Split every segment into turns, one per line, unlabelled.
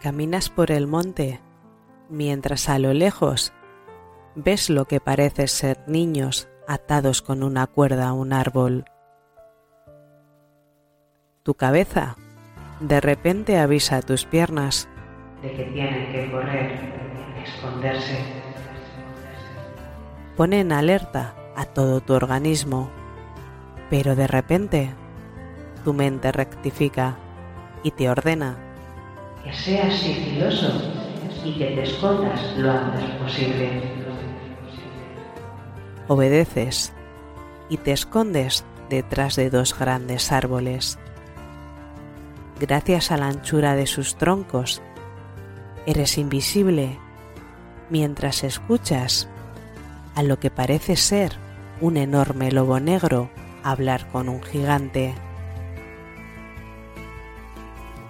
Caminas por el monte mientras a lo lejos ves lo que parece ser niños atados con una cuerda a un árbol. Tu cabeza de repente avisa a tus piernas
de que tienen que correr, esconderse.
Pone en alerta a todo tu organismo, pero de repente tu mente rectifica y te ordena
que seas sigiloso y que te escondas lo antes posible.
Obedeces y te escondes detrás de dos grandes árboles. Gracias a la anchura de sus troncos, eres invisible mientras escuchas a lo que parece ser un enorme lobo negro hablar con un gigante.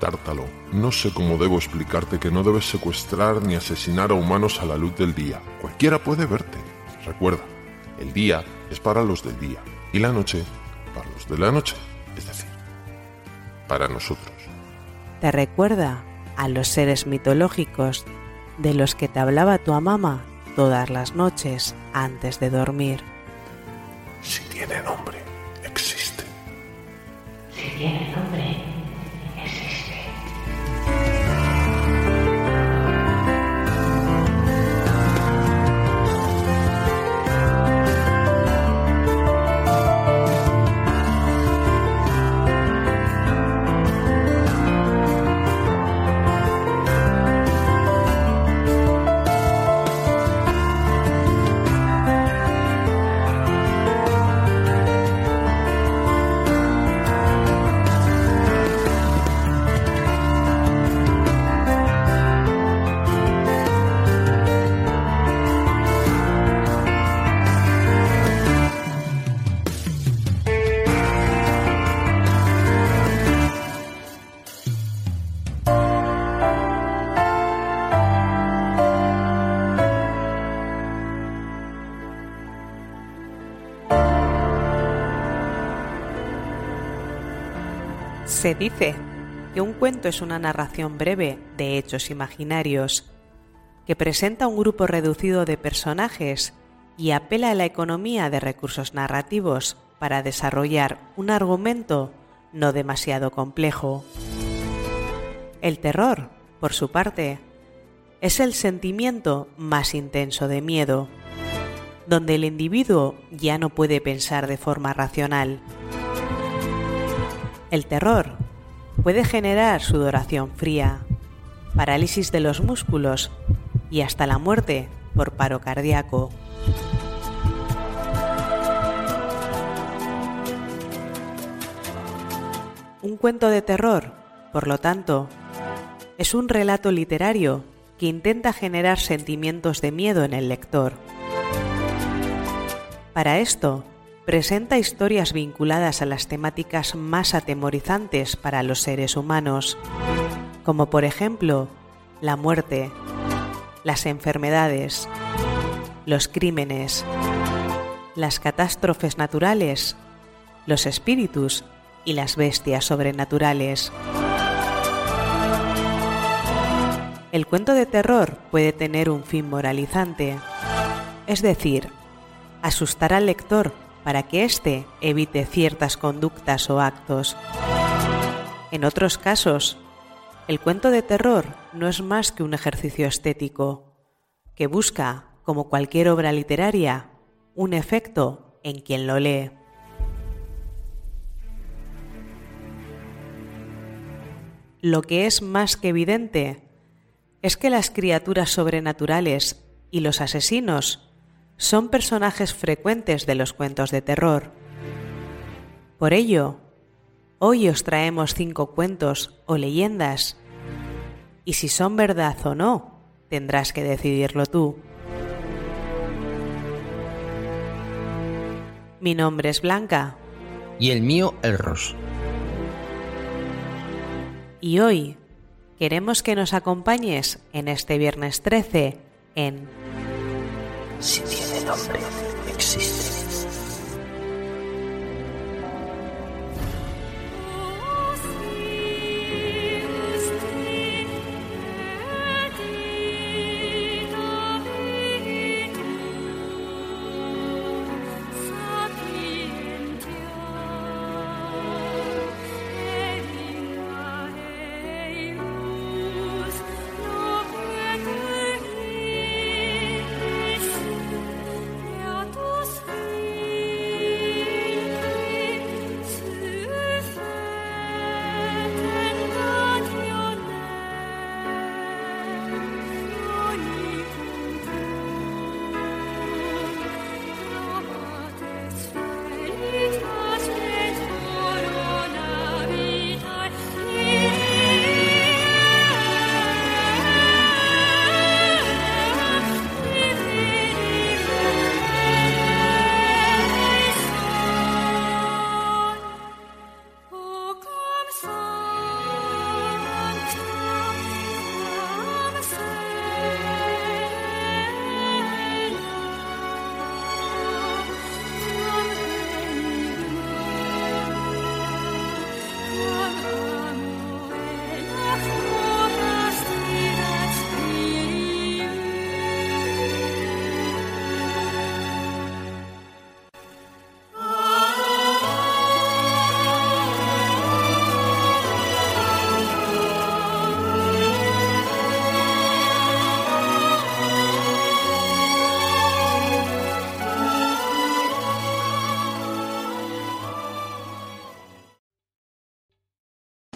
Tártalo, no sé cómo debo explicarte que no debes secuestrar ni asesinar a humanos a la luz del día. Cualquiera puede verte. Recuerda, el día es para los del día y la noche para los de la noche, es decir, para nosotros.
Te recuerda a los seres mitológicos de los que te hablaba tu mamá todas las noches antes de dormir.
Si tiene nombre, existe.
Si tiene nombre,
Se dice que un cuento es una narración breve de hechos imaginarios, que presenta un grupo reducido de personajes y apela a la economía de recursos narrativos para desarrollar un argumento no demasiado complejo. El terror, por su parte, es el sentimiento más intenso de miedo, donde el individuo ya no puede pensar de forma racional el terror puede generar sudoración fría, parálisis de los músculos y hasta la muerte por paro cardíaco. Un cuento de terror, por lo tanto, es un relato literario que intenta generar sentimientos de miedo en el lector. Para esto, presenta historias vinculadas a las temáticas más atemorizantes para los seres humanos, como por ejemplo la muerte, las enfermedades, los crímenes, las catástrofes naturales, los espíritus y las bestias sobrenaturales. El cuento de terror puede tener un fin moralizante, es decir, asustar al lector para que éste evite ciertas conductas o actos. En otros casos, el cuento de terror no es más que un ejercicio estético, que busca, como cualquier obra literaria, un efecto en quien lo lee. Lo que es más que evidente es que las criaturas sobrenaturales y los asesinos son personajes frecuentes de los cuentos de terror. Por ello, hoy os traemos cinco cuentos o leyendas, y si son verdad o no, tendrás que decidirlo tú. Mi nombre es Blanca.
Y el mío, Elros.
Y hoy queremos que nos acompañes en este viernes 13 en
si tiene nombre, existe.